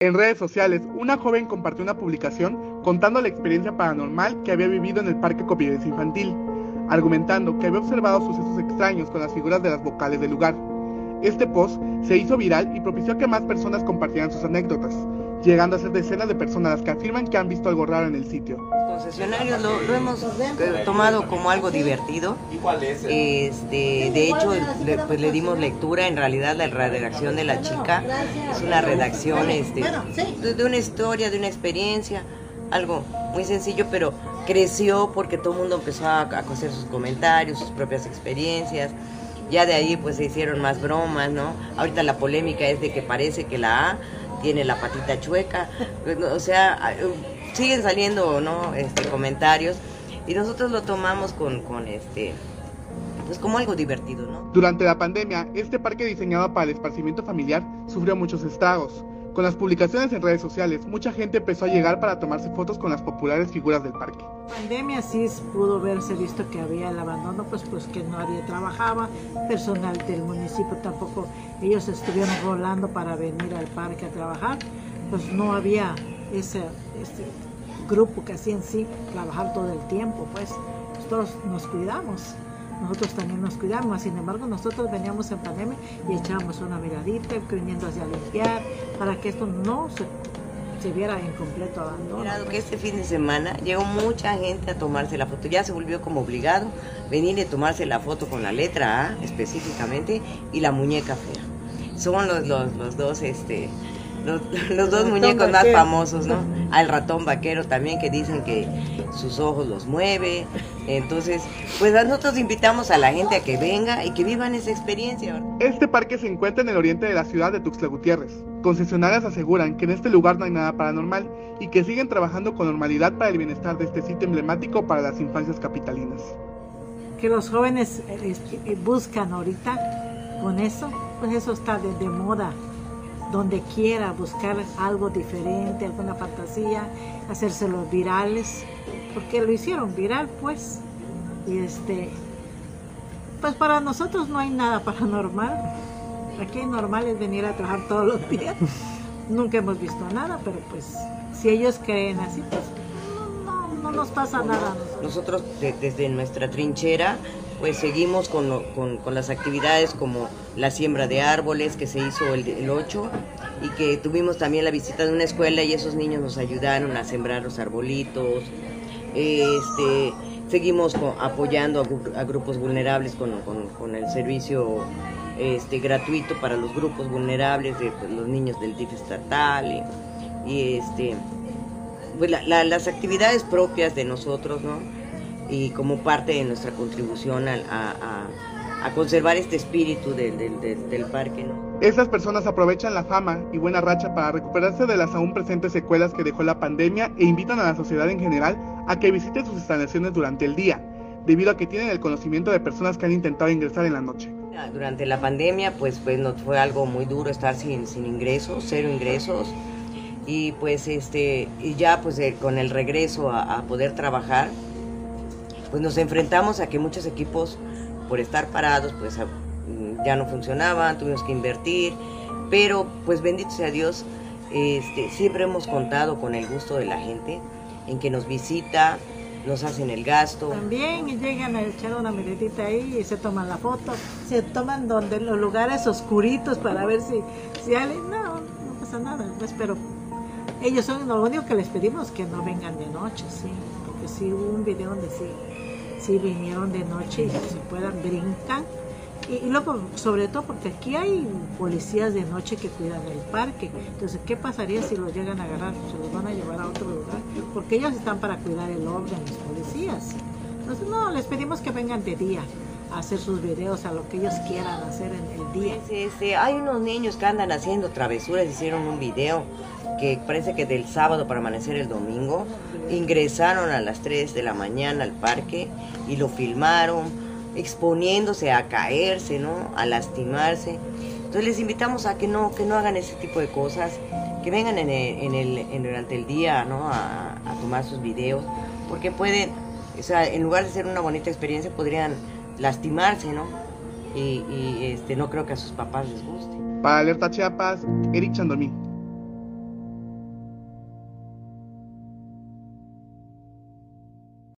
En redes sociales, una joven compartió una publicación contando la experiencia paranormal que había vivido en el Parque Copides Infantil, argumentando que había observado sucesos extraños con las figuras de las vocales del lugar. Este post se hizo viral y propició que más personas compartieran sus anécdotas, llegando a ser decenas de personas las que afirman que han visto algo raro en el sitio. Los concesionarios lo, lo hemos eh, tomado como algo divertido. Este, de hecho, le, pues le dimos lectura. En realidad, la redacción de la chica es una redacción este, de, de una historia, de una experiencia, algo muy sencillo, pero creció porque todo el mundo empezó a, a hacer sus comentarios, sus propias experiencias. Ya de ahí pues se hicieron más bromas, ¿no? Ahorita la polémica es de que parece que la A tiene la patita chueca. O sea, siguen saliendo, ¿no? Este, comentarios y nosotros lo tomamos con, con este pues como algo divertido, ¿no? Durante la pandemia, este parque diseñado para el esparcimiento familiar sufrió muchos estragos. Con las publicaciones en redes sociales, mucha gente empezó a llegar para tomarse fotos con las populares figuras del parque. La pandemia sí pudo verse visto que había el abandono, pues, pues que nadie trabajaba, personal del municipio tampoco, ellos estuvieron rolando para venir al parque a trabajar, pues no había ese, ese grupo que hacía en sí trabajar todo el tiempo, pues, pues todos nos cuidamos nosotros también nos cuidamos. Sin embargo, nosotros veníamos en pandemia y echábamos una miradita, viniendo hacia limpiar, para que esto no se, se viera en completo abandono. Mirado que este fin de semana llegó mucha gente a tomarse la foto. Ya se volvió como obligado venir y tomarse la foto con la letra A específicamente y la muñeca fea. Son los, los, los dos, este, los, los dos muñecos más famosos, ¿no? Al ratón vaquero también que dicen que sus ojos los mueve. Entonces, pues nosotros invitamos a la gente a que venga y que vivan esa experiencia. Este parque se encuentra en el oriente de la ciudad de Tuxtla Gutiérrez. Concesionarias aseguran que en este lugar no hay nada paranormal y que siguen trabajando con normalidad para el bienestar de este sitio emblemático para las infancias capitalinas. Que los jóvenes este, buscan ahorita con eso, pues eso está de, de moda donde quiera buscar algo diferente, alguna fantasía, hacérselos virales, porque lo hicieron viral pues. Y este, pues para nosotros no hay nada paranormal. Aquí normal es venir a trabajar todos los días. Nunca hemos visto nada, pero pues si ellos creen así, pues no, no, no nos pasa nada. Nosotros de, desde nuestra trinchera pues seguimos con, con, con, las actividades como la siembra de árboles que se hizo el, el 8 y que tuvimos también la visita de una escuela y esos niños nos ayudaron a sembrar los arbolitos. Este, seguimos apoyando a, grupos vulnerables con, con el servicio este, gratuito para los grupos vulnerables de pues, los niños del DIF estatal y, este, pues, la, la, las actividades propias de nosotros, ¿no? Y como parte de nuestra contribución a, a, a conservar este espíritu del, del, del parque. ¿no? Estas personas aprovechan la fama y buena racha para recuperarse de las aún presentes secuelas que dejó la pandemia e invitan a la sociedad en general a que visite sus instalaciones durante el día, debido a que tienen el conocimiento de personas que han intentado ingresar en la noche. Durante la pandemia, pues, pues nos fue algo muy duro estar sin, sin ingresos, cero ingresos. Y pues este, y ya pues eh, con el regreso a, a poder trabajar, pues nos enfrentamos a que muchos equipos por estar parados pues ya no funcionaban, tuvimos que invertir, pero pues bendito sea Dios, este, siempre hemos contado con el gusto de la gente en que nos visita, nos hacen el gasto. También llegan a echar una miradita ahí y se toman la foto, se toman donde los lugares oscuritos para ver si, si no, no pasa nada, pues, pero ellos son lo único que les pedimos que no vengan de noche, sí, porque sí hubo un video donde sí sí vinieron de noche y se puedan brincar. Y, y, luego, sobre todo porque aquí hay policías de noche que cuidan el parque. Entonces, ¿qué pasaría si los llegan a agarrar? Se los van a llevar a otro lugar. Porque ellos están para cuidar el orden, los policías. Entonces, no, les pedimos que vengan de día a hacer sus videos, a lo que ellos quieran hacer en el día. Hay unos niños que andan haciendo travesuras, hicieron un video que parece que del sábado para amanecer el domingo, ingresaron a las 3 de la mañana al parque y lo filmaron, exponiéndose a caerse, ¿no? A lastimarse. Entonces les invitamos a que no, que no hagan ese tipo de cosas, que vengan en el, en el, en, durante el día, ¿no? A, a tomar sus videos, porque pueden, o sea, en lugar de ser una bonita experiencia, podrían lastimarse, ¿no? Y, y este, no creo que a sus papás les guste. Para Alerta Chiapas, Eric Chandomí.